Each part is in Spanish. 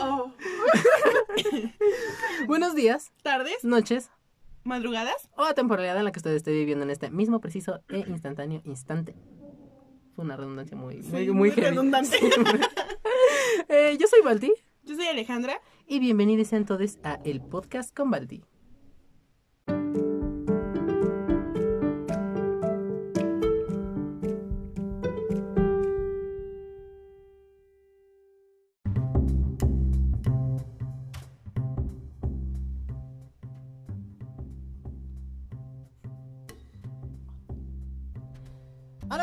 Oh. Buenos días, ¿Tardes? noches ¿Madrugadas? o la temporalidad en la que usted esté viviendo en este mismo preciso e instantáneo instante. Fue una redundancia muy, muy, muy redundante. Eh, yo soy Balti Yo soy Alejandra. y bienvenidos todos a el podcast con Balti.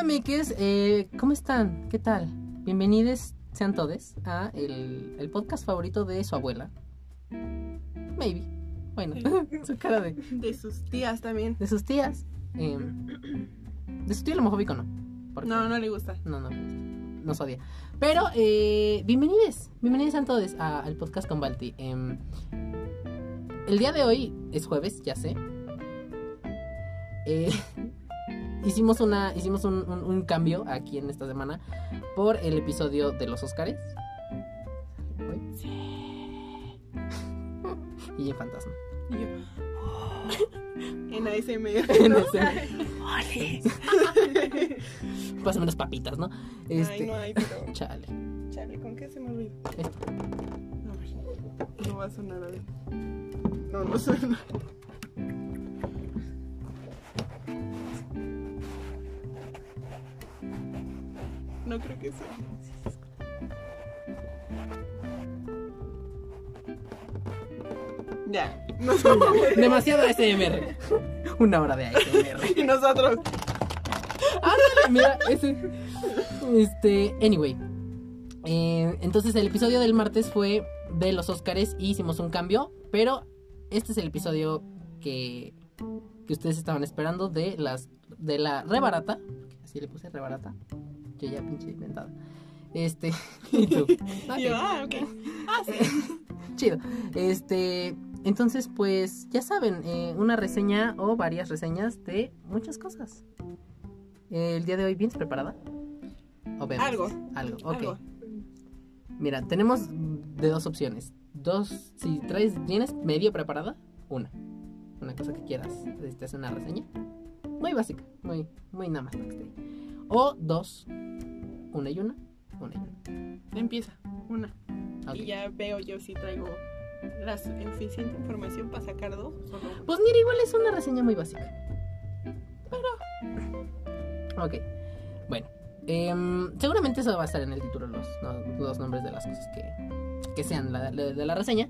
Amigues, eh, ¿cómo están? ¿Qué tal? Bienvenidos sean todos a el, el podcast favorito de su abuela. Maybe. Bueno, su cara de, De sus tías también. de sus tías. eh, de su tío homofóbico no. porque- No, no le gusta. no, no, nos odia. Pero, eh, bienvenidos, bienvenidos sean todos a- al podcast con Balti. Em, el día de hoy es jueves, ya sé. Eh, hicimos una, hicimos un, un- un cambio aquí en esta semana por el episodio de los Óscares. Y en Fantasma. Y yo. en ASMR. En ¿no? ese- Pásame unas papitas, ¿no? Ay, Este, no hay, pero. Chale. Chale, ¿con qué se me olvidó? Esto. Ver, No va a sonar a ver. No, no suena. No creo que sea. Ya. Demasiado ASMR. Una hora de ASMR. Y nosotros. Ándale, mira, ese. Este, anyway. Eh, entonces el episodio del martes fue de los Óscares y hicimos un cambio, pero este es el episodio que, que ustedes estaban esperando de las de la rebarata, así le puse rebarata. Yo ya pinche inventada. Este, y tú. Ok. Y yo, ah, ok. Ah, sí. Chido. Este, entonces, pues, ya saben, eh, una reseña o varias reseñas de muchas cosas. El día de hoy, ¿vienes preparada? ¿O vemos? Algo. Algo, ok. Algo. Mira, tenemos de dos opciones. Dos, si traes, ¿vienes medio preparada? Una. Una cosa que quieras. Este es una reseña. Muy básica, muy, muy nada más. O dos. Una y una. Una y una. Empieza. Una. Ok. Y ya veo yo si traigo la suficiente información para sacar dos. o solo una. Pues mira, igual es una reseña muy básica. Pero. Ok. Bueno. em, seguramente eso va a estar en el título, los, no- los nombres de las cosas que, que sean la- de, de la reseña.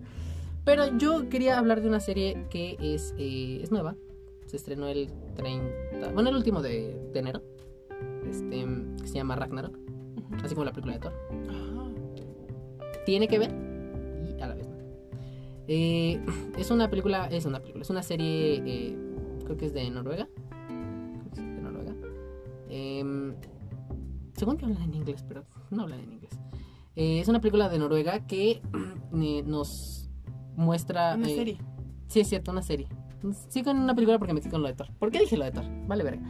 Pero yo quería hablar de una serie que es, eh, es nueva. Se estrenó el 30. Bueno, el último de, de enero. Este, que se llama Ragnarok. Así como la película de Thor tiene que ver y a la vez no. Eh, es una película, es una película, es una serie, eh, creo que es de Noruega. Creo que es de Noruega. Em, según yo hablan en inglés, pero no hablan en inglés. Es una película de Noruega que nos muestra... una eh, serie. Sí, es cierto, una serie. Sigo en una película porque me con lo de Thor. ¿Por qué dije lo de Thor? Vale, verga.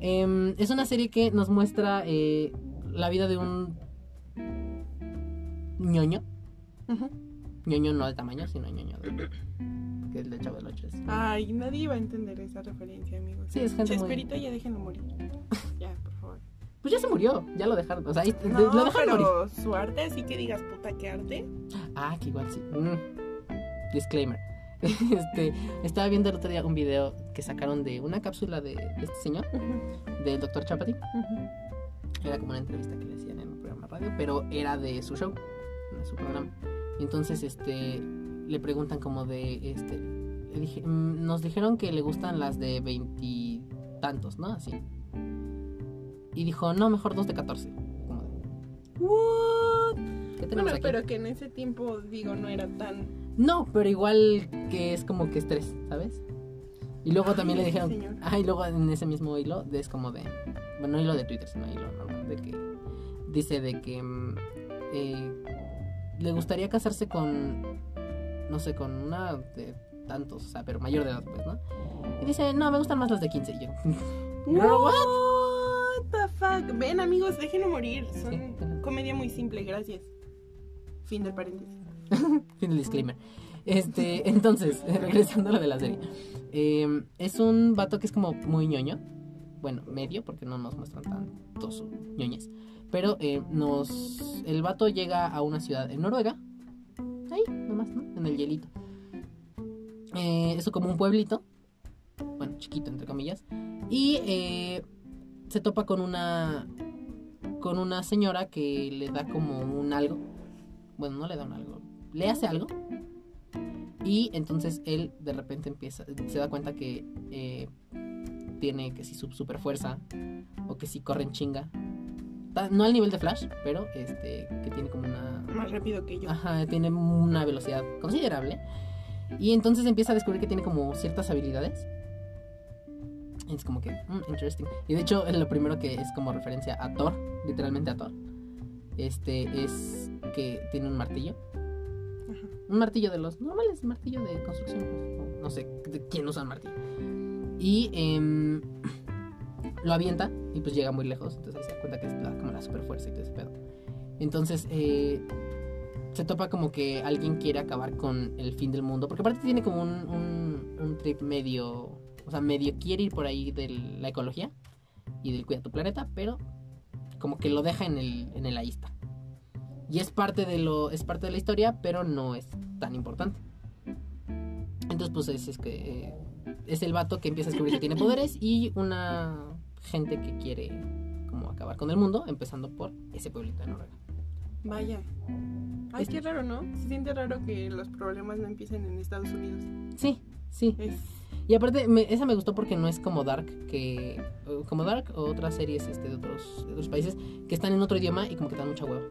Em, es una serie que nos muestra eh, la vida de un ñoño. Ujú. ñoño no de tamaño, sino ñoño de... Que el de Chavo del Ocho es. Ay, nadie va a entender esa referencia, amigos. Sí, es gente muy- Chespirito, ya déjenlo morir. ya, por favor. Pues ya se murió, ya lo dejaron. O sea, ahí- No, lo dejaron morir. pero su arte, así que digas, puta, qué arte. Ah, que igual sí. Mm. Disclaimer. Este, estaba viendo el otro día un video que sacaron de una cápsula de, de este señor, del doctor Chapati. Era como una entrevista que le hacían en un programa de radio, pero era de su show, de su programa. Y entonces, este, le preguntan como de, este, le dije, "Mm, nos dijeron que le gustan las de veintitantos, ¿no? Así. Y dijo, no, mejor dos de catorce. Como de, What? ¿Qué tenemos Bueno, aquí? pero que en ese tiempo, digo, no era tan. No, pero igual que es como que estrés, ¿sabes? Y luego Ay, también le dijeron, señor. ah, y luego en ese mismo hilo es como de, bueno, no hilo de Twitter, sino hilo normal, de que dice de que mm, eh, le gustaría casarse con, no sé, con una de tantos, o sea, pero mayor de edad, pues, ¿no? Y dice, no, me gustan más las de 15. Y yo, what? What the fuck? Ven, amigos, déjenlo morir. Son Sí. comedia muy simple, gracias. Fin del paréntesis. fin del disclaimer. Este, entonces, regresando a lo de la serie. Eh, es un vato que es como muy ñoño. Bueno, medio, porque no nos muestran tanto su ñoñez. Pero eh, nos. El vato llega a una ciudad en Noruega. Ahí, nomás, ¿no? En el hielito. Eh, eso como un pueblito. Bueno, chiquito, entre comillas. Y eh, se topa con una. Con una señora que le da como un algo. Bueno, no le da un algo. Le hace algo. Y entonces él de repente empieza. Se da cuenta que eh, tiene que si su super fuerza. O que si corre en chinga. No al nivel de Flash, pero este. Que tiene como una. Más rápido que yo. Ajá, tiene una velocidad considerable. Y entonces empieza a descubrir que tiene como ciertas habilidades. Y es como que, mm, interesting. Y de hecho, lo primero que es como referencia a Thor, literalmente a Thor, este es que tiene un martillo. Un martillo de los normales, martillo de construcción. pues, no sé de quién usa martillo. Y em, lo avienta y pues llega muy lejos. Entonces se da cuenta que es la- como la super fuerza y todo ese pedo. Entonces, eh, se topa como que alguien quiere acabar con el fin del mundo. Porque aparte tiene como un, un, un trip medio. O sea, medio quiere ir por ahí de la ecología y del cuida tu planeta, pero como que lo deja en el, en el ahí está. Y es parte de lo. es parte de la historia, pero no es tan importante. Entonces, pues es, es que. eh, es el vato que empieza a descubrir que tiene poderes y una gente que quiere como acabar con el mundo, empezando por ese pueblito de Noruega. Vaya. Ay, Es- qué raro, ¿no? Se siente raro que los problemas no empiecen en Estados Unidos. Sí, sí. Es... Y aparte, me- esa me gustó porque no es como Dark, que como Dark o otras series este, de, otros, de otros países que están en otro idioma y como que dan mucha hueva.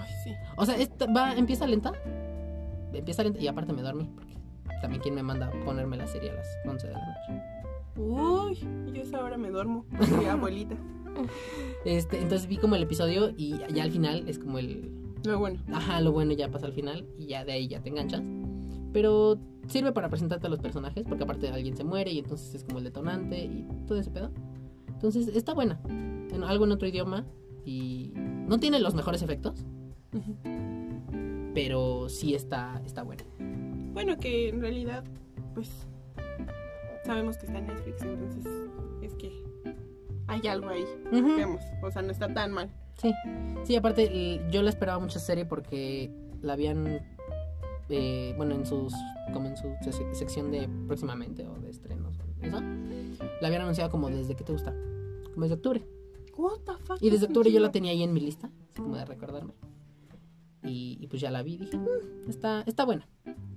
Ay, sí. O sea, esta va, empieza lenta, empieza lenta y aparte me dormí porque también quien me manda a ponerme la serie a las 11 de la noche. Uy, yo a esa hora me duermo. Mi abuelita. Este, entonces vi como el episodio y ya al final es como el, No, bueno. ajá, lo bueno ya pasa al final y ya de ahí ya te enganchas. Pero sirve para presentarte a los personajes porque aparte alguien se muere y entonces es como el detonante y todo ese pedo. Entonces está buena. En algo en otro idioma y no tiene los mejores efectos, Pero sí está, está buena. Bueno, que en realidad, pues, sabemos que está en Netflix, entonces es que hay algo ahí. Ujú. Vemos, o sea, no está tan mal. Sí, sí, aparte yo la esperaba mucho esa serie porque la habían, eh, bueno, en sus, como en su se- sección de próximamente o de estrenos, eso, la habían anunciado como desde, ¿qué te gusta? Como desde octubre. What the fuck? Y desde octubre yo la tenía ahí en mi lista, así como de recordarme. Y, y pues ya la vi y dije, "Mm, está, está buena.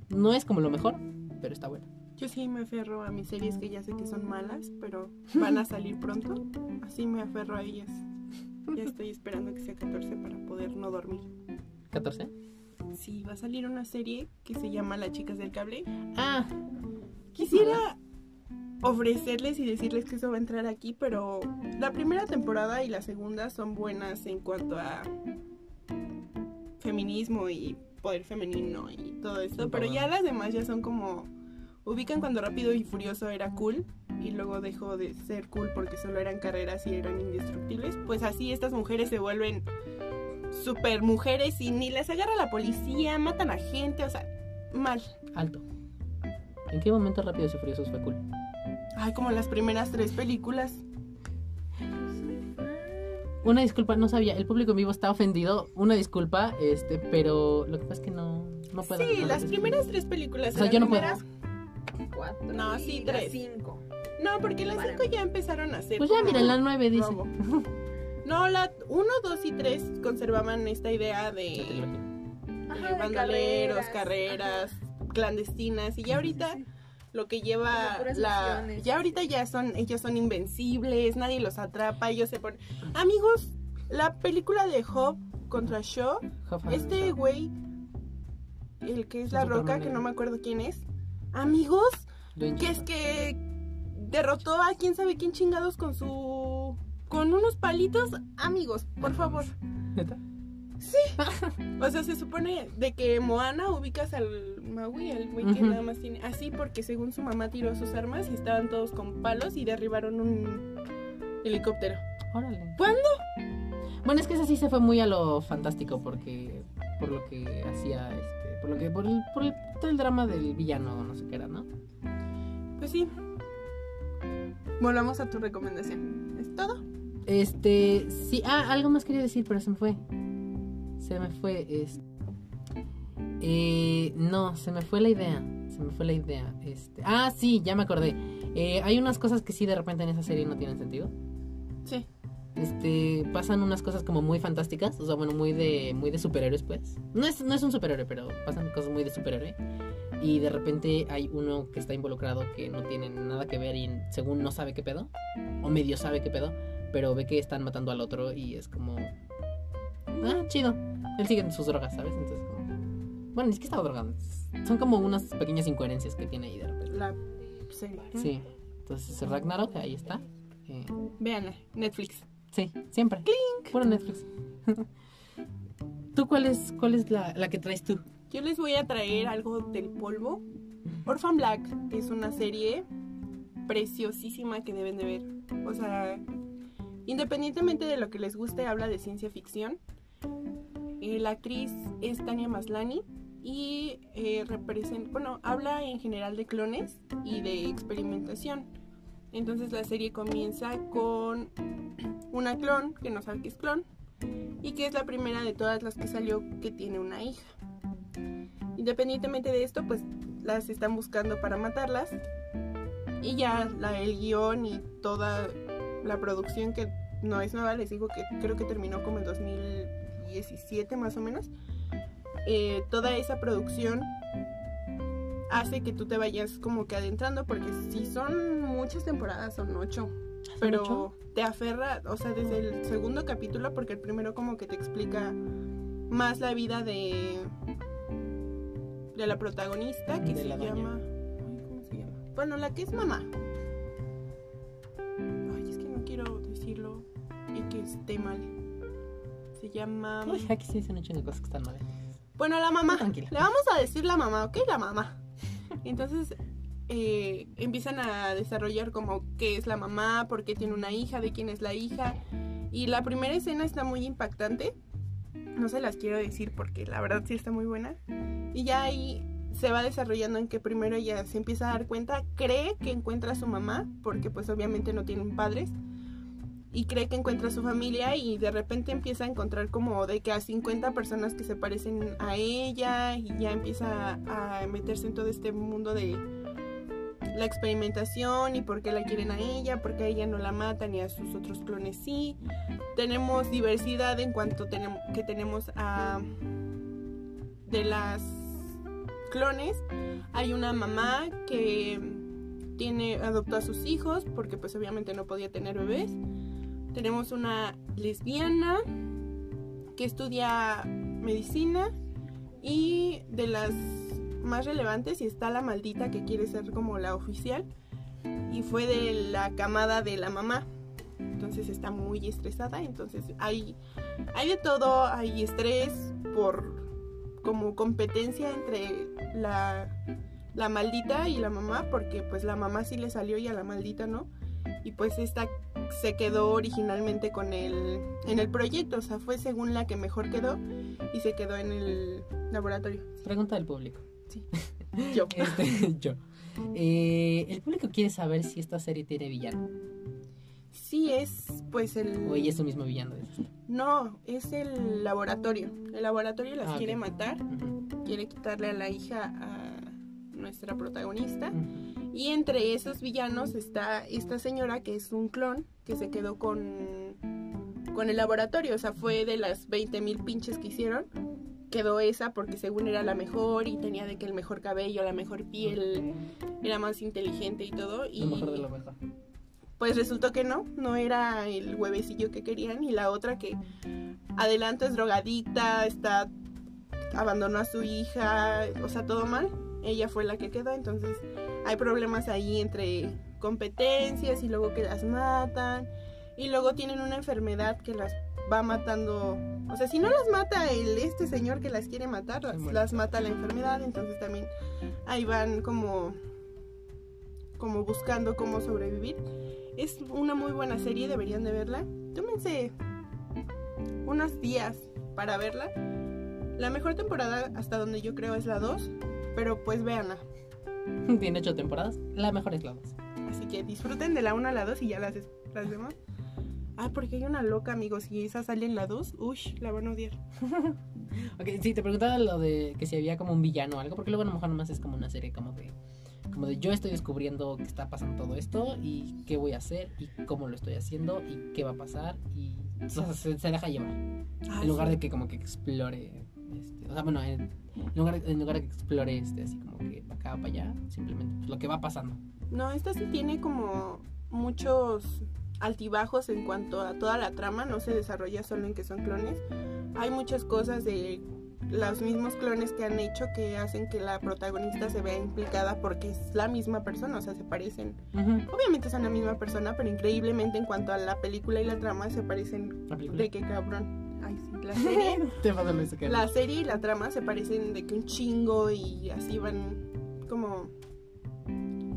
No es como lo mejor, pero está buena. Yo sí me aferro a mis series que ya sé que son malas, pero van a salir pronto. Así me aferro a ellas. Ya estoy esperando que sea 14 para poder no dormir. ¿14? Sí, va a salir una serie que se llama Las chicas del cable. Ah, Quisiera ofrecerles y decirles que eso va a entrar aquí, pero la primera temporada y la segunda son buenas en cuanto a feminismo y poder femenino y todo eso, pero ya las demás ya son como ubican cuando Rápido y Furioso era cool y luego dejó de ser cool porque solo eran carreras y eran indestructibles, pues así estas mujeres se vuelven super mujeres y ni les agarra la policía, matan a gente, o sea, mal. alto. ¿En qué momento Rápidos y Furiosos fue cool? Ay, como las primeras tres películas. Una disculpa, no sabía, el público en vivo está ofendido, una disculpa, este, pero lo que pasa es que no, no puedo. Sí, no las primeras tres películas. O sea, yo no puedo. Cuatro. No, sí, tres. Cinco. No, porque las cinco ya empezaron a ser. Pues ya, miren, la 9 dice. No, la 1, 2 y 3 conservaban esta idea La de, Ajá, de bandoleros, carreras. carreras, clandestinas. Y ya ahorita Sí, sí, lo que lleva la. Ya ahorita ya son. Ellos son invencibles, nadie los atrapa, ellos se ponen. Amigos, la película de Hope contra Shaw, este güey, el que es la Superman roca, que no me acuerdo quién es. Amigos, que es que derrotó a quién sabe quién chingados con su con unos palitos amigos por favor ¿Neta? o sea se supone de que Moana ubicas al Maui el güey que nada más tiene así porque según su mamá tiró sus armas y estaban todos con palos y derribaron un helicóptero Órale. ¿Cuándo? Bueno, es que ese sí se fue muy a lo fantástico porque por lo que hacía, este, por lo que, por el, por el, todo el drama del villano, no sé qué era, ¿no? Pues sí. Volvamos a tu recomendación. ¿Es todo? Este, sí, ah, algo más quería decir, pero se me fue. Se me fue, es... Eh, no, se me fue la idea. Se me fue la idea. Este, ah, sí, ya me acordé. Eh, hay unas cosas que sí de repente en esa serie no tienen sentido. Sí. Este, pasan unas cosas como muy fantásticas, o sea, bueno, muy de, muy de superhéroes, pues. No es, no es un superhéroe, pero pasan cosas muy de superhéroe. Y de repente hay uno que está involucrado que no tiene nada que ver y según no sabe qué pedo, o medio sabe qué pedo, pero ve que están matando al otro y es como... Ah, chido. Él sigue en sus drogas, ¿sabes? Entonces, como... Bueno, es que estaba drogando. Son como unas pequeñas incoherencias que tiene ahí de repente. La. ¿no? Sí. Entonces, Ragnarok, ahí está. Eh, Véanla, Netflix. sí, siempre. ¡Clink! Puro Netflix. ¿Tú cuál es, cuál es la, la que traes tú? Yo les voy a traer algo del polvo. Orphan Black es una serie preciosísima que deben de ver. O sea, independientemente de lo que les guste, habla de ciencia ficción. Eh, la actriz es Tania Maslani y eh, bueno, habla en general de clones y de experimentación. Entonces la serie comienza con una clon que no sabe que es clon y que es la primera de todas las que salió que tiene una hija. Independientemente de esto, pues las están buscando para matarlas y ya el guion y toda la producción que no es nueva, les digo que creo que terminó como en 2017 más o menos. Eh, toda esa producción hace que tú te vayas como que adentrando porque si son muchas temporadas, son ocho. Pero ocho? te aferra, o sea, desde el segundo capítulo, porque el primero como que te explica más la vida de de la protagonista que De se llama ay, ¿cómo se llama? Bueno, la que es mamá. Ay, es que no quiero decirlo y que esté mal. Se llama Uy, aquí sí se han hecho cosas que están mal. bueno, la mamá. Tranquila. Le vamos a decir la mamá, ¿ok? La mamá. Entonces eh, empiezan a desarrollar como qué es la mamá, por qué tiene una hija, de quién es la hija. Y la primera escena está muy impactante. No se las quiero decir porque la verdad sí está muy buena. Y ya ahí se va desarrollando en que primero ella se empieza a dar cuenta, cree que encuentra a su mamá, porque pues obviamente no tienen padres y cree que encuentra a su familia y de repente empieza a encontrar como de que a 50 personas que se parecen a ella y ya empieza a meterse en todo este mundo de la experimentación y por qué la quieren a ella, por qué a ella no la matan y a sus otros clones sí. Tenemos diversidad en cuanto tenemos que tenemos a de las clones hay una mamá que tiene adoptó a sus hijos porque pues obviamente no podía tener bebés tenemos una lesbiana que estudia medicina y de las más relevantes está la maldita que quiere ser como la oficial y fue de la camada de la mamá entonces está muy estresada entonces hay hay de todo hay estrés por como competencia entre la, la maldita y la mamá, porque pues la mamá sí le salió y a la maldita no. Y pues esta se quedó originalmente con el, en el proyecto, o sea, fue según la que mejor quedó y se quedó en el laboratorio. Pregunta del público. Sí. Yo. Este, yo. Eh, el público quiere saber si esta serie tiene villano. Sí, es pues el... O ella es su mismo villano. No, es el laboratorio. El laboratorio las Ah, quiere matar, quiere quitarle a la hija a nuestra protagonista. Y entre esos villanos está esta señora que es un clon que se quedó con, con el laboratorio. O sea, fue de las 20 mil pinches que hicieron. Quedó esa porque según era la mejor y tenía de que el mejor cabello, la mejor piel, era más inteligente y todo. Y Lo mejor de mejor. pues resultó que no, no era el huevecillo que querían. Y la otra que adelanto es drogadicta, está abandonó a su hija, o sea, todo mal. Ella fue la que quedó, entonces hay problemas ahí entre competencias y luego que las matan. Y luego tienen una enfermedad que las va matando. O sea, si no las mata el este señor que las quiere matar, las, mata la enfermedad. Entonces también ahí van como como buscando cómo sobrevivir. Es una muy buena serie, deberían de verla. Tómense unos días para verla. La mejor temporada hasta donde yo creo es la 2, pero pues véanla. Tiene ocho temporadas. La mejor es la 2. Así que disfruten de la 1 a la 2 y ya las, las demás. Ah, porque hay una loca, amigos. Y esa sale en la 2, uy, la van a odiar. ok, sí, te preguntaba lo de que si había como un villano o algo, porque luego a lo mejor nomás es como una serie como de como de yo estoy descubriendo que está pasando todo esto y qué voy a hacer y cómo lo estoy haciendo y qué va a pasar y o sea, se, se deja llevar Ah, en lugar sí. de que como que explore este, o sea bueno en, en lugar, en lugar de que explore este así como que acá para allá simplemente pues, lo que va pasando No, esta sí tiene como muchos altibajos en cuanto a toda la trama, no se desarrolla solo en que son clones. Hay muchas cosas de los mismos clones que han hecho que hacen que la protagonista se vea implicada porque es la misma persona, o sea, se parecen. Ujú. Obviamente son la misma persona, pero increíblemente en cuanto a la película y la trama se parecen de qué cabrón. Ay, sí, la serie. La serie y la trama se parecen de que un chingo y así van como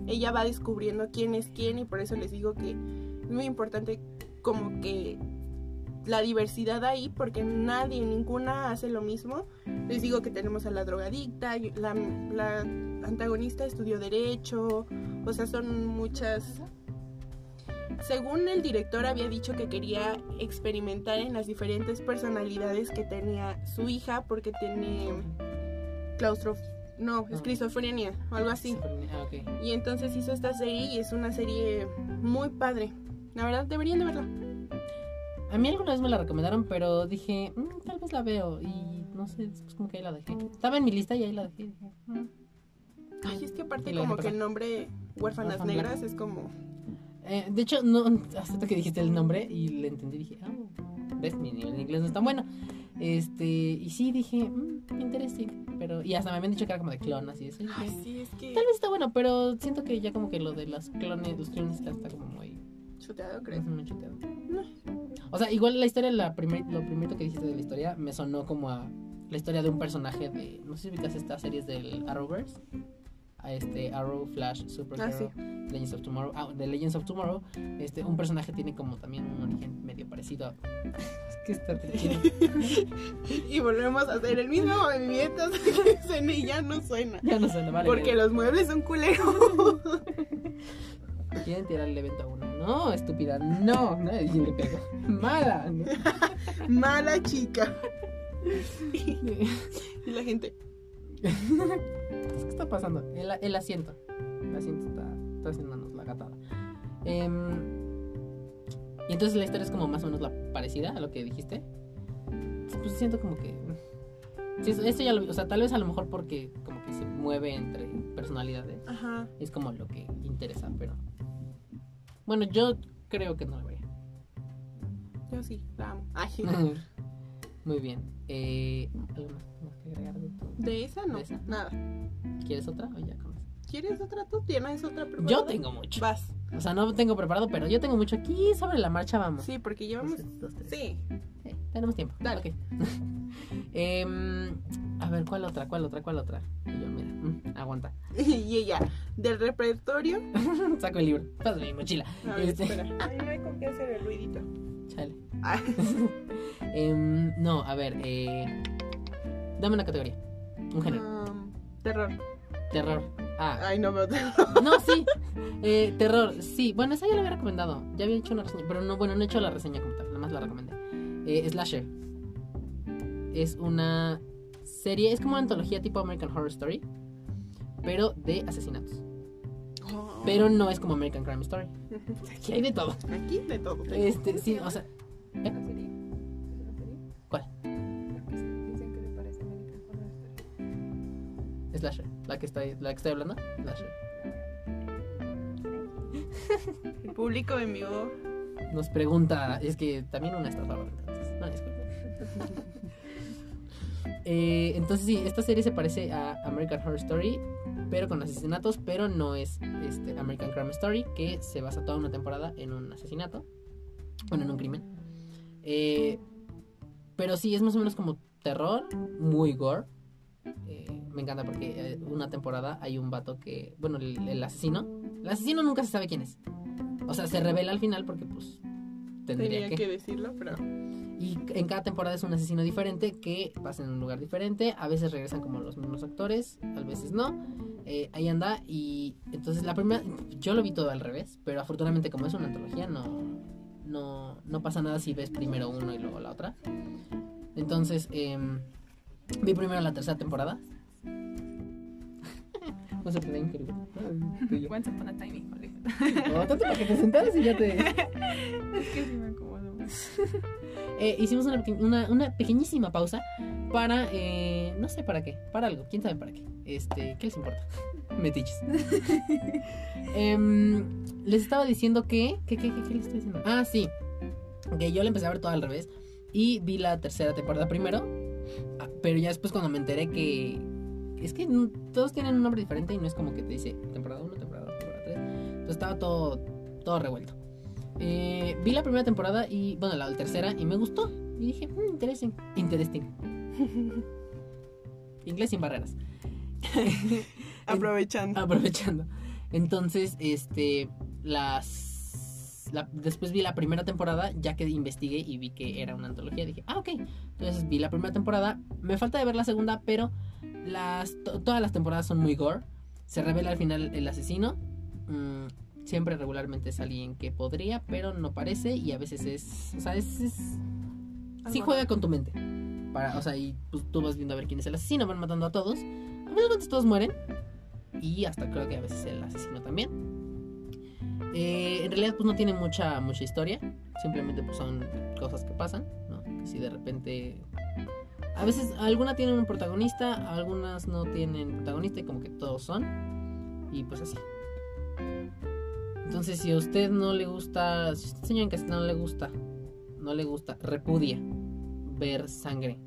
ella va descubriendo quién es quién y por eso les digo que es muy importante como que la diversidad ahí porque nadie, ninguna hace lo mismo. Les digo que tenemos a la drogadicta, la, la antagonista estudió derecho, o sea, son muchas... Según el director había dicho que quería experimentar en las diferentes personalidades que tenía su hija porque tiene claustrof... No, Ah. esquizofrenia o algo así. ah, ok. Y entonces hizo esta serie y es una serie muy padre. La verdad, deberían de verla. A mí alguna vez me la recomendaron, pero dije, "Mm, tal vez la veo. Y no sé, después como que ahí la dejé. Estaba en mi lista y ahí la dejé. Dije, "Mm". Ay, es que aparte como que el nombre Huérfanas. Negras es como... Eh, de hecho, no, hasta que dijiste el nombre y le entendí, dije, ah, ves, mi nivel de inglés no es tan bueno. Este, y sí, dije, mmm, interesting. Pero, y hasta me habían dicho que era como de eso. y dije, Ay, sí, es que... Tal vez está bueno, pero siento que ya como que lo de las clones, los clones está, está como muy, Chuteado, creo. muy chuteado. No. O sea, igual la historia, la primer, lo primero que dijiste de la historia, me sonó como a la historia de un personaje de. No sé si ubicas estas series del Arrowverse. A este Arrow, Flash, Supergirl, Ah, sí. Legends of Tomorrow. Ah, de Legends of Tomorrow, este, un personaje tiene como también un origen medio parecido a. Es que está. Y volvemos a hacer el mismo movimiento que y ya no suena. Ya no suena, vale. Porque los muebles son culeros. Quieren tirar el evento a uno. No, estúpida, no. Nadie le. Mala. ¿no? Mala chica. Y la gente... ¿Qué está pasando? El, el asiento. El asiento está, está haciéndonos la gatada. Em, y entonces la historia es como más o menos la parecida a lo que dijiste. Pues siento como que. Sí, eso- esto ya lo. O sea, tal vez a lo mejor porque como que se mueve entre personalidades. Ajá. Es como lo que interesa, pero. Bueno, yo creo que no lo vería. Yo sí, la amo. Ay, Muy bien. Eh, ¿Algo más más que agregar de tu- de esa no, ¿De esa? nada. ¿Quieres otra o ya con eso? ¿Quieres otra tú? ¿Tienes otra preparada? Yo tengo mucho. Vas. O sea, no tengo preparado, pero yo tengo mucho aquí sobre la marcha, vamos. Sí, porque llevamos... Dos, dos, tres. Sí. Sí, tenemos tiempo. Dale. Ok. Em, a ver, ¿cuál otra? ¿Cuál otra? ¿Cuál otra? Y yo, mira, mm, aguanta. Y ella, del repertorio... Saco el libro. Pásame mi mochila. A ver, Este, espera. Ay, no hay con qué hacer el ruidito. chale. Ah, Em, no, a ver, eh, dame una categoría. Un género. um, terror. Terror. Ah, Ay, no veo terror. no, sí. Eh, terror, sí. Bueno, esa ya la había recomendado. Ya había hecho una reseña. Pero no, bueno, no he hecho la reseña como tal. Nada más la recomendé. Eh, Slasher. Es una serie. Es como una antología tipo American Horror Story. Pero de asesinatos. Oh. Pero no es como American Crime Story. Aquí hay de todo. Aquí de todo. Este, sí, o sea. ¿Una Slasher. La que, está, la que estoy hablando. Slasher. El público en vivo. Nos pregunta. Es que también una está entonces. No. Eh, entonces sí, esta serie se parece a American Horror Story, pero con asesinatos, pero no es este American Crime Story, que se basa toda una temporada en un asesinato, bueno, en un crimen. Eh, pero sí, es más o menos como terror, muy gore. Eh, me encanta porque eh, una temporada hay un vato que, bueno, el, el asesino, el asesino nunca se sabe quién es. O sea, se revela al final porque pues tendría Tenía que. que decirlo, pero. Y en cada temporada es un asesino diferente que pasa en un lugar diferente. A veces regresan como los mismos actores, a veces no. Eh, ahí anda. Y entonces la primera, yo lo vi todo al revés, pero afortunadamente como es una antología no, no, no pasa nada si ves primero uno y luego la otra. Entonces em, vi primero la tercera temporada. Vamos a poner increíble. Once upon a time, híjole. No, tanto para que te sentaras y ya te... Es que sí me acomodo. Eh, hicimos una, una, una pequeñísima pausa para, eh, no sé para qué, para algo, quién sabe para qué. Este, ¿qué les importa? Metiches. Em, les estaba diciendo que, ¿qué, qué, qué, qué les estoy diciendo? Ah, sí, que yo la empecé a ver todo al revés y vi la tercera temporada primero, pero ya después cuando me enteré que es que todos tienen un nombre diferente y no es como que te dice temporada 1, temporada 2, temporada 3. Entonces estaba todo, todo revuelto. Eh, vi la primera temporada y, bueno, la tercera y me gustó. Y dije, "Mm, interesting. Interesting. Inglés sin barreras. Aprovechando. Aprovechando. Entonces, este, las... la- después vi la primera temporada, ya que investigué y vi que era una antología. Dije, ah, ok. Entonces vi la primera temporada. Me falta de ver la segunda, pero las, to- todas las temporadas son muy gore. Se revela al final el asesino. Mm, siempre regularmente es alguien que podría, pero no parece. Y a veces es... O sea, es... es- sí juega con tu mente. Para, o sea, y pues, tú vas viendo a ver quién es el asesino, van matando a todos. A veces todos mueren. Y hasta creo que a veces el asesino también. Eh, en realidad pues no tiene mucha, mucha historia. Simplemente pues son cosas que pasan. Que si de repente... A veces algunas tienen un protagonista, algunas no tienen protagonista y como que todos son. Y pues así. Entonces si a usted no le gusta, si a usted señor en casa no le gusta, no le gusta, repudia ver sangre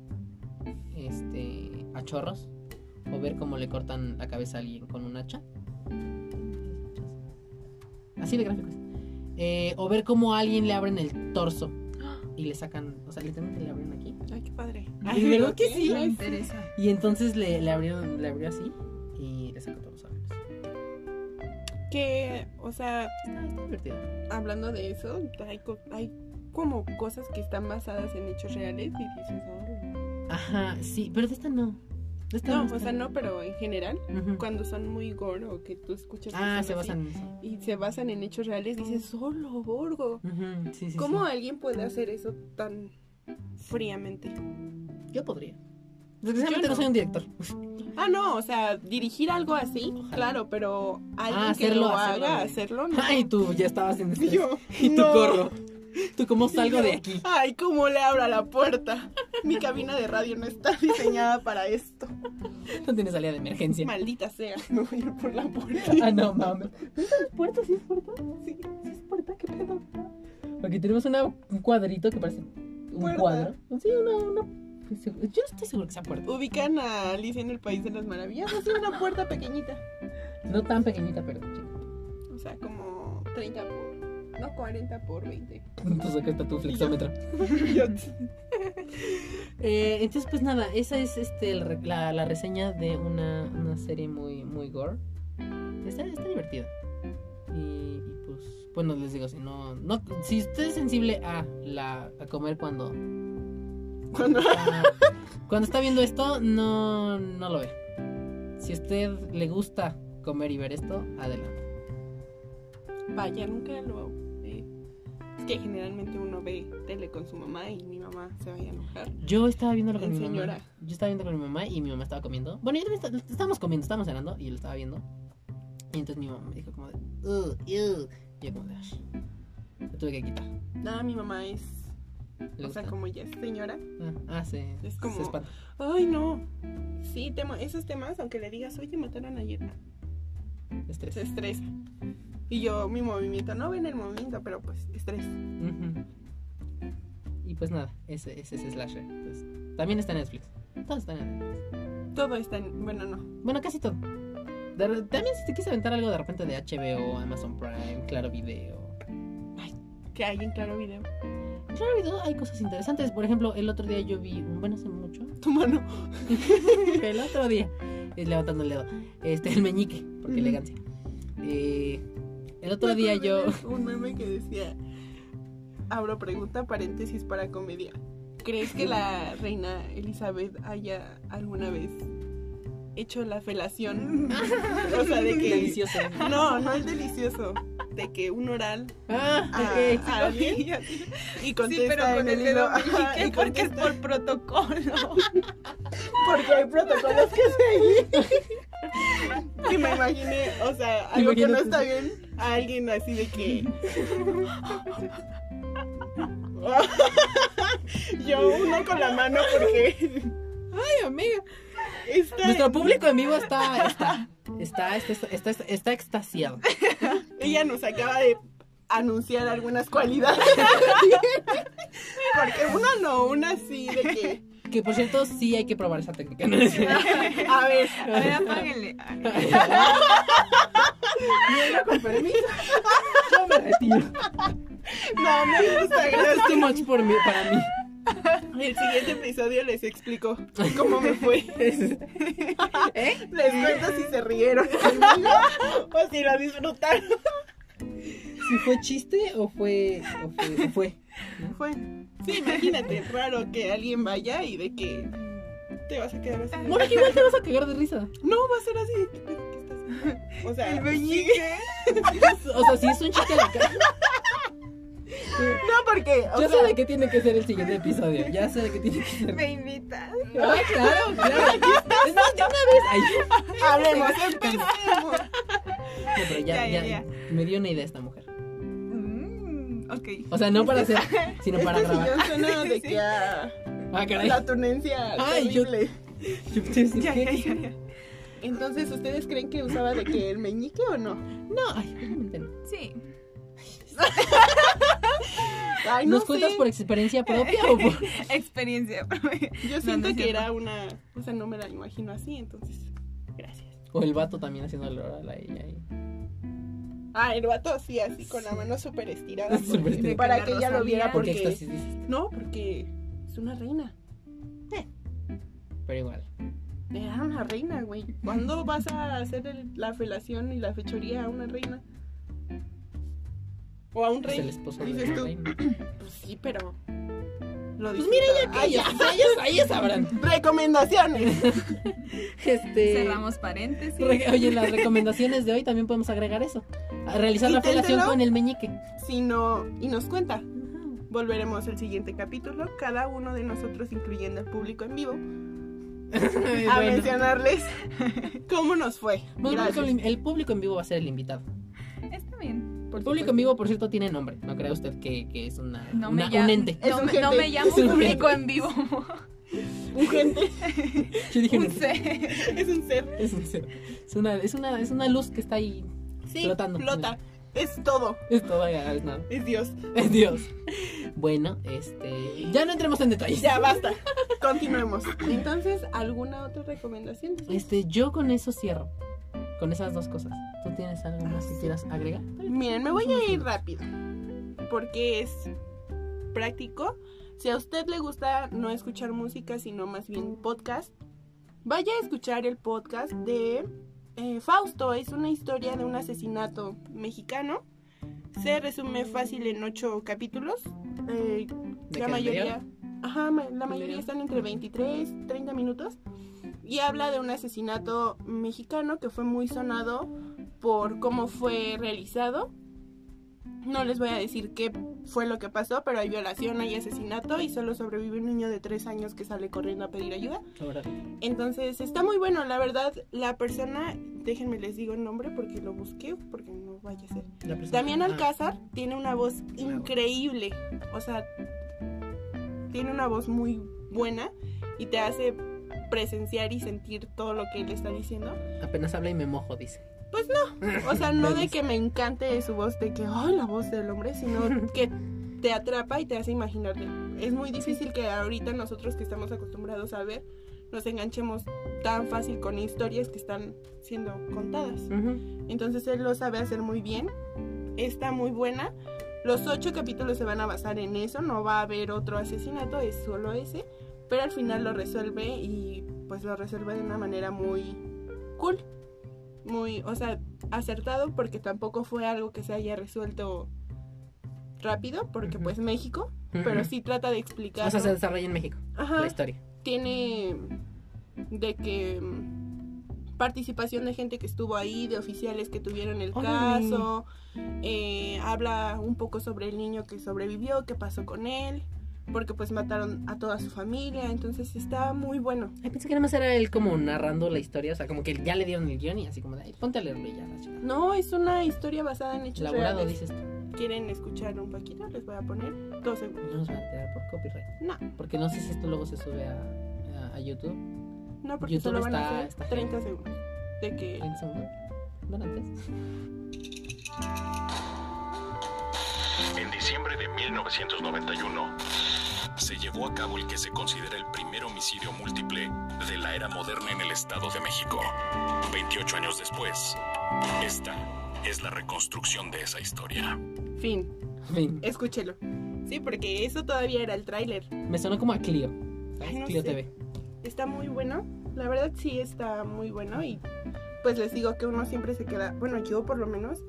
este, a chorros o ver cómo le cortan la cabeza a alguien con un hacha. Así de gráficos. Eh, o ver cómo a alguien le abren el torso y le sacan, o sea, literalmente le abren aquí. Ay, qué padre. ¿Y verdad que sí? Me interesa. Y entonces le, le abrieron, le abrió así y le sacó todos los órganos. Que, o sea, Está, está divertido. hablando de eso, hay, co- hay como cosas que están basadas en hechos reales y dices. Ajá, sí, pero de esta no. No, o sea, no, pero en general, cuando son muy gore o que tú escuchas. que Ah, se así, basan en eso. Y se basan en hechos reales, dices, solo Borgo. Ujú, Sí, sí, ¿Cómo sí. alguien puede hacer eso tan fríamente? Yo podría. Desgraciadamente Yo no no. soy un director. Ah, no, o sea, dirigir algo así, Ojalá. claro, pero alguien Ah, que hacerlo, lo hacerlo, haga, de- hacerlo, no. Ay, tú ya estabas en estrés. Yo, Y tú no. corro. Tú cómo salgo de aquí. Ay, cómo le abro la puerta. Mi cabina de radio no está diseñada para esto. No tienes salida de emergencia. Maldita sea, me voy a ir por la puerta. Ah, no mames. ¿Es puerta? ¿Sí es puerta? Sí, sí es puerta, qué pedo. Aquí tenemos una, un cuadrito que parece un Puerta. cuadro. Sí, una, una. Yo no estoy seguro que sea puerta. Ubican a Alicia en el País de las Maravillas, es una puerta pequeñita. No tan pequeñita, pero chica. O sea, como 30 por. No, 40 por 20. Entonces acá está tu flexómetro. Eh, entonces, pues nada, esa es este la, la reseña de una, una serie muy, muy gore. Está, está divertida. Y, y, pues, bueno, les digo, si no, no, si usted es sensible a la a comer cuando Cuando está, cuando está viendo esto, no, no lo ve. Si a usted le gusta comer y ver esto, adelante. Vaya, nunca lo. Que generalmente uno ve tele con su mamá y mi mamá se vaya a enojar. Yo estaba viéndolo con mi mamá. Yo estaba viendo con mi mamá y mi mamá estaba comiendo. Bueno, yo también esta- estábamos comiendo, estábamos cenando y yo lo estaba viendo. Y entonces mi mamá me dijo como de, "Ugh, ew". Y yo como de. Lo tuve que quitar. Nada, mi mamá es. ¿Le O sea, como ya es señora. Ah, ah, sí. Es como- Se. Ay, no. Sí, tema, esos temas, aunque le digas, oye, mataron no, Estrés. se estresa. Y yo, mi movimiento, no ven el movimiento, pero pues estrés. Y pues nada, ese, ese es Slasher. Pues, también está en Netflix. Todo está en Netflix. Todo está en. Bueno, no. Bueno, casi todo. De también si te quise aventar algo de repente de HBO, Amazon Prime, Claro Video. Que hay en Claro Video. En Claro Video hay cosas interesantes. Por ejemplo, el otro día yo vi, bueno, hace mucho, Tu mano. el otro día, eh, levantando el dedo, este, el meñique, porque Ujú. elegancia. Eh, el otro día yo, Un meme que decía. Abro pregunta, paréntesis para comedia. ¿Crees que la reina Elizabeth haya alguna vez hecho la felación? O sea, de que... Delicioso. No, no el delicioso. De que un oral Ah, a, ok. a alguien y contesta Sí, pero en con el dedo meñique porque es por protocolo. porque hay protocolos que seguir. Y me imaginé, o sea, algo que no está bien, a alguien así de que. Yo uno con la mano porque Ay, amiga. está, Nuestro público en vivo está, está, está, está, está, está, está extasiado. ella nos acaba de anunciar algunas cualidades. Porque una no, una sí, de que. Que por cierto, sí hay que probar esa técnica. ¿no? A ver, A ver, apáguenle. Mira, con permiso. Yo me retiro. no me gusta, Es gracias. too much por mí, para mí. El siguiente episodio les explico cómo me fue. ¿Eh? Les cuento si se rieron conmigo o si lo disfrutaron. ¿Si fue chiste o fue, o fue, o fue? Fue. Sí, imagínate, raro que alguien vaya y de que te vas a quedar así. No, que igual te vas a cagar de risa. No, va a ser así. ¿Qué. O sea, El sí. meñique. O sea, si es un chiste a la cara. No, porque, o Yo sea, sé de qué tiene que ser el siguiente episodio. Ya sé de qué tiene que ser. Me invitas. Ah, claro, claro. Es más, de una vez. Ay, hablemos, empecemos. no, pero ya, Ya, ya, ya, ya. me dio una idea esta mujer. Ok. O sea, no para hacer, sino para Este grabar. suena de que a Ah, caray. la tunencia Ay, yo- terrible. Yo pensé Ya, que- ya, ya, ya. Entonces, ¿ustedes creen que usaba de que el meñique o no? No, ay, no. Sí. Ay, no ¿Nos cuentas sé. por experiencia propia o por.? Experiencia. Yo siento no que era una, o sea, no me la imagino así, entonces, gracias. O el vato también haciendo el oral a ella. y- Ah, el vato así, así, con la mano súper estirada. Súper porque- estirada. Para que ella la lo viera Rosalía. ¿Por qué porque... dices? No, porque es una reina. Pero igual. Era una reina, güey. ¿Cuándo vas a hacer el- la felación y la fechoría a una reina? O a un Es rey. el esposo de reina. Pues sí, pero... Lo Pues mira, ya que ellas, ellas, ellas sabrán. Recomendaciones. Este. Cerramos paréntesis. re- Oye, las recomendaciones de hoy también podemos agregar eso. A realizar la felación con el meñique. Si no, y nos cuenta. Volveremos al siguiente capítulo, cada uno de nosotros, incluyendo el público en vivo, a Bueno, mencionarles cómo nos fue. Gracias. el público en vivo va a ser el invitado. Está bien. Por El público en vivo, por cierto, tiene nombre. No crea usted que, que es una, No una- me llamo. un ente. Es No, un me- no gente. me llamo un público gente. en vivo. Un gente Yo dije, Un no, C. es un ser. es, un ser. es, una, es, una, es una luz que está ahí Sí, Flotando. flota. Es todo. Es todo, ya, es nada. Es Dios. Es Dios. Bueno, este. Ya no entremos en detalles. Ya basta. Continuemos. Entonces, ¿alguna otra recomendación? Este, yo con eso cierro. Con esas dos cosas. ¿Tú tienes algo más que quieras agregar? Miren, me voy a ir rápido. Porque es práctico. Si a usted le gusta no escuchar música, sino más bien podcast, vaya a escuchar el podcast de eh, Fausto. Es una historia de un asesinato mexicano. Se resume fácil en ocho capítulos. Eh, ¿De la mayoría. Ajá, la ¿De mayoría están entre 23, 30 minutos. Y habla de un asesinato mexicano que fue muy sonado por cómo fue realizado. No les voy a decir qué fue lo que pasó, pero hay violación, hay asesinato y solo sobrevive un niño de 3 años que sale corriendo a pedir ayuda. Entonces está muy bueno, la verdad. La persona, déjenme les digo el nombre porque lo busqué, porque no vaya a ser. Damián Ah, Alcázar tiene una voz increíble. O sea, tiene una voz muy buena y te hace presenciar y sentir todo lo que él está diciendo. apenas habla y me mojo, dice. O sea, no de que me encante su voz, de que, ay, la voz del hombre, sino que te atrapa y te hace imaginarte. Es muy difícil que ahorita nosotros que estamos acostumbrados a ver, nos enganchemos tan fácil con historias que están siendo contadas. Ujú. Entonces él lo sabe hacer muy bien. Está muy buena. Los ocho capítulos se van a basar en eso. No va a haber otro asesinato, es solo ese. Pero al final lo resuelve y pues lo resuelve de una manera muy cool. Muy, o sea, acertado porque tampoco fue algo que se haya resuelto rápido porque pues México, pero sí trata de explicar. O sea, se desarrolla en México, Ajá, la historia. tiene de que mm, participación de gente que estuvo ahí, de oficiales que tuvieron el caso, eh, habla un poco sobre el niño que sobrevivió, qué pasó con él, porque pues mataron a toda su familia, entonces está muy bueno. Ay, pensé que nada más era él como narrando la historia, o sea, como que ya le dieron el guion y así como de, "Ay, ponte a leerlo ya. la chingada". No, es una historia basada en hechos Elaborado, reales. dices tú. ¿Quieren escuchar un poquito? Les voy a poner dos segundos. No nos van a tirar por copyright. No, Porque no sé si esto luego se sube a, a, a YouTube. no, porque YouTube solo van a está- ser está 30 segundos. De que... 30 segundos. ¿No era antes? En diciembre de 1991 se llevó a cabo el que se considera el primer homicidio múltiple de la era moderna en el Estado de México. 28 años después, esta es la reconstrucción de esa historia. Fin, Fin. escúchelo. Sí, porque eso todavía era el tráiler. Me sonó como a Clio. Ay, no Clio sé. TV. Está muy bueno. La verdad sí está muy bueno y pues les digo que uno siempre se queda, bueno, yo por lo menos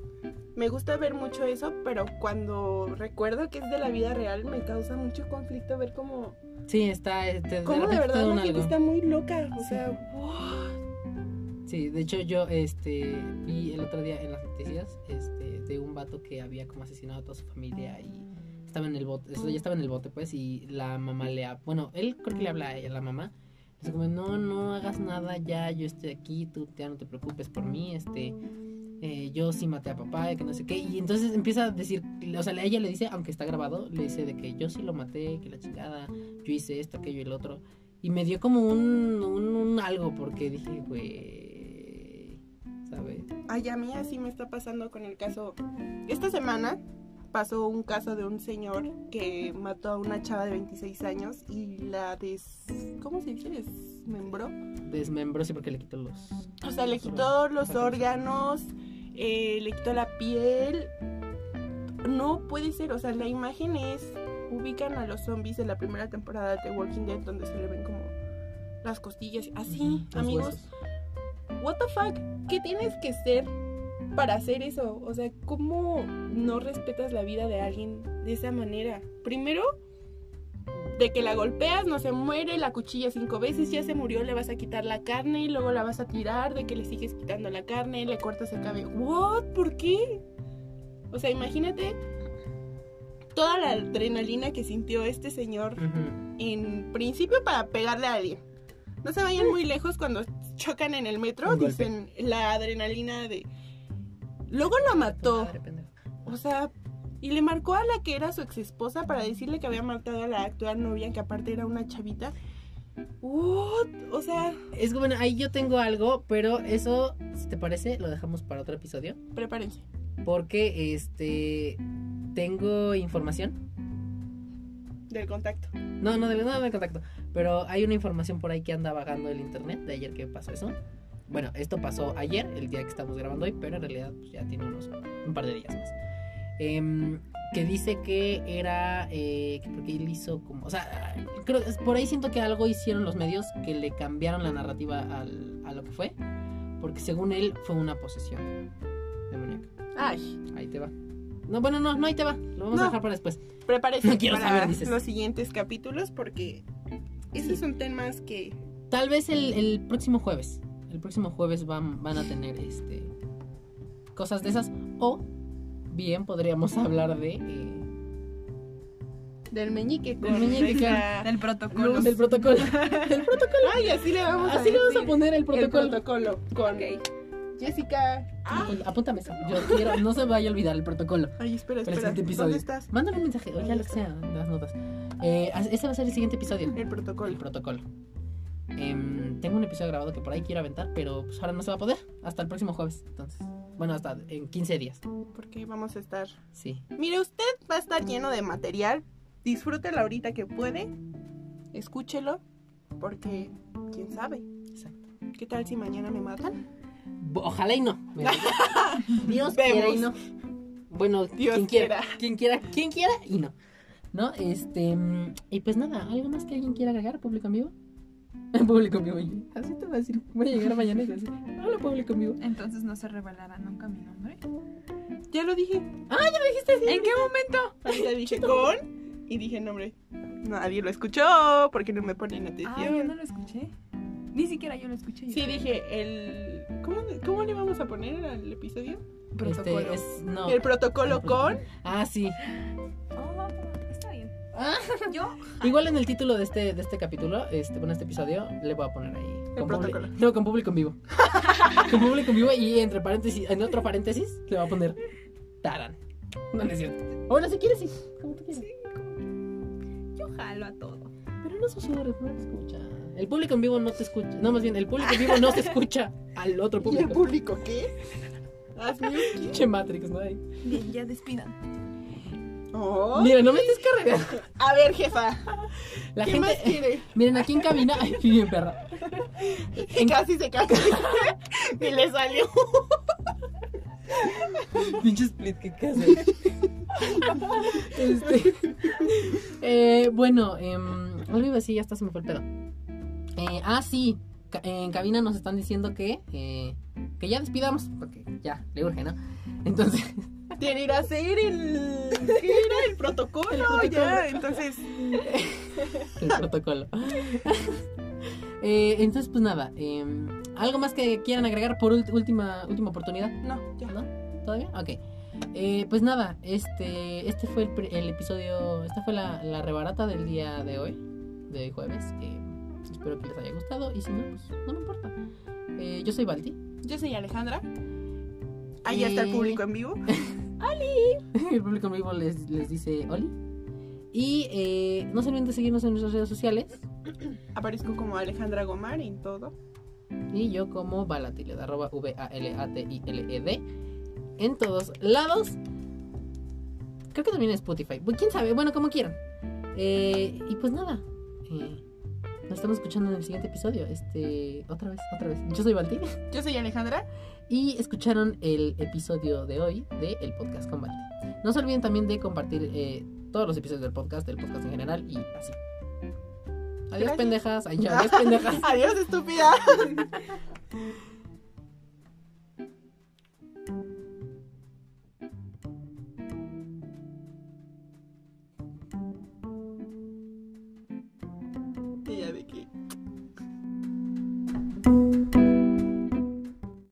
me gusta ver mucho eso, pero cuando recuerdo que es de la vida real me causa mucho conflicto ver cómo Sí, está. eh, Te, cómo de verdad da la gente está muy loca, o Sí. sea, wow. Sí, de hecho yo este vi el otro día en las noticias este de un vato que había como asesinado a toda su familia y estaba en el bote, eso ya estaba en el bote pues y la mamá le ha, bueno, él creo que le habla a ella, la mamá. Dice como, "No, no hagas nada ya, yo estoy aquí, tú ya no te preocupes por mí, este eh, yo sí maté a papá, y que no sé qué." Y entonces empieza a decir, o sea, ella le dice, aunque está grabado, le dice de que yo sí lo maté, que la chingada, yo hice esto, aquello y el otro. Y me dio como un, un, un algo porque dije, güey, ¿sabes? Ay, a mí así me está pasando con el caso. Esta semana pasó un caso de un señor que mató a una chava de 26 años y la des... ¿Cómo se dice? Desmembró. Desmembró sí porque le quitó los... O sea, le quitó los órganos, eh, le quitó la piel. No puede ser, o sea, la imagen es... Ubican a los zombies de la primera temporada de The Walking Dead donde se le ven como las costillas. Así, los amigos. huesos. What the fuck? ¿Qué tienes que ser para hacer eso? O sea, ¿cómo no respetas la vida de alguien de esa manera? Primero, de que la golpeas, no se muere, la cuchilla cinco veces, ya se murió, le vas a quitar la carne y luego la vas a tirar, de que le sigues quitando la carne, le cortas el cabello. ¿What? ¿Por qué? O sea, imagínate toda la adrenalina que sintió este señor Ujú. en principio para pegarle a alguien. No se vayan muy lejos cuando chocan en el metro, Un golpe. dicen la adrenalina de... Luego la mató, o sea, y le marcó a la que era su ex esposa para decirle que había matado a la actual novia, que aparte era una chavita. What? O sea, Es que bueno, ahí yo tengo algo, pero eso, si te parece, lo dejamos para otro episodio. prepárense. Porque, este, tengo información. Del contacto. No, no, de no de contacto. Pero hay una información por ahí que anda vagando el internet de ayer que pasó eso. Bueno, esto pasó ayer, el día que estamos grabando hoy, pero en realidad pues, ya tiene unos un par de días más. Em, que dice que era eh, que porque él hizo como, o sea, creo por ahí siento que algo hicieron los medios que le cambiaron la narrativa al- a lo que fue, porque según él fue una posesión demoníaca. Ay, Ahí te va. No, bueno, no, no ahí te va. Lo vamos a dejar para después. prepárense No quiero para saber, dices. los siguientes capítulos porque esos son temas que... Tal vez el, el próximo jueves. El próximo jueves van, van a tener este cosas de esas. O bien podríamos hablar de eh, Del meñique. Del con meñique, nuestra Del protocolo. luz. del protocolo. Ay, así le vamos a Así le vamos a poner el El protocolo. protocolo con Jessica. Apúntame eso. Yo quiero, no se vaya a olvidar el protocolo. Ay, espera, Para el espera. siguiente episodio. ¿Dónde estás? Mándame un mensaje, o ya lo que sea, de las notas. Eh, ese va a ser el siguiente episodio. El protocolo. El protocolo. Em, tengo un episodio grabado que por ahí quiero aventar, pero pues ahora no se va a poder. Hasta el próximo jueves. Entonces, bueno, hasta en 15 días. Porque vamos a estar. Sí. Mire, usted va a estar lleno de material. Disfrútelo ahorita que puede. Escúchelo. Porque, quién sabe. Exacto. ¿Qué tal si mañana me matan? Ojalá y no. Dios quiera y no. Bueno, Dios quien quiera. quiera. Quien quiera, quien quiera y no. ¿No? Este. mm, Y pues nada, ¿algo más que alguien quiera agregar, público en vivo? Público en vivo. y- Así te va a decir. Voy a llegar mañana y decir, hola, público en vivo. Entonces no se revelará nunca mi nombre. Ya lo dije. ¿En qué momento? Ahorita dije con y dije nombre. Nadie lo escuchó porque no me ponen Ah, yo atención. no lo escuché. Ni siquiera yo lo escuché. yo Sí, dije el. ¿Cómo, ¿Cómo le vamos a poner al episodio? Protocolo. Este, es, no. El protocolo con. Ah, sí. Oh. Ah. Yo. Igual en el título de este, de este capítulo, este, bueno, este episodio, le voy a poner ahí. Con publi- no, con público en vivo. con público en vivo y entre paréntesis, en otro paréntesis, le voy a poner Taran. No, no es cierto. O Bueno, si quieres, sí. Como tú quieras. Yo jalo a todo. Pero no susurres, no te escucha. El público en vivo no te escucha. No, más bien, el público en vivo no se escucha al otro ¿Y el público. público qué? Pinche Matrix, ¿no? Ahí. Bien, ya despidan. Oh. Mira, no me estés cargando. A ver, jefa. La ¿Qué gente. más quiere? Miren, aquí en cabina. Ay, bien perra. En- Casi se cayó. y le salió. Pinche split qué hace. este. eh, bueno, eh, algo iba a decir, ya hasta se me fue el pedo. Eh, ah, sí. En cabina nos están diciendo que. eh, que ya despidamos. Porque ya, le urge, ¿no? Entonces. Tiene que ir a hacer el. ¿Qué era? El protocolo. El protocolo. Ya, entonces. el protocolo. Eh, entonces, pues nada. eh, ¿Algo más que quieran agregar por última, última oportunidad? No, ya. ¿No? ¿Todavía? Ok. Eh, pues nada, este, este fue el, el episodio, esta fue la, la rebarata del día de hoy, de hoy jueves. eh, espero que les haya gustado y si no, pues no me importa. Eh, yo soy Balti. Yo soy Alejandra. Ahí está el Eh, público en vivo. el público en vivo les, les dice Oli. Y eh, no se olviden de seguirnos en nuestras redes sociales. Aparezco como Alejandra Gomar en todo. Y yo como Valatiled, arroba V-A-L-A-T-I-L-E-D. En todos lados. Creo que también en Spotify. Pues, ¿Quién sabe? Bueno, como quieran. Eh, y pues nada. eh, nos estamos escuchando en el siguiente episodio. Este, otra vez, otra vez. Yo soy Balti. Yo soy Alejandra. Y escucharon el episodio de hoy de El Podcast con Balti. No se olviden también de compartir eh, todos los episodios del podcast, del podcast en general y así. Adiós, pendejas. Ay, ya, adiós, pendejas. Adiós, estúpida.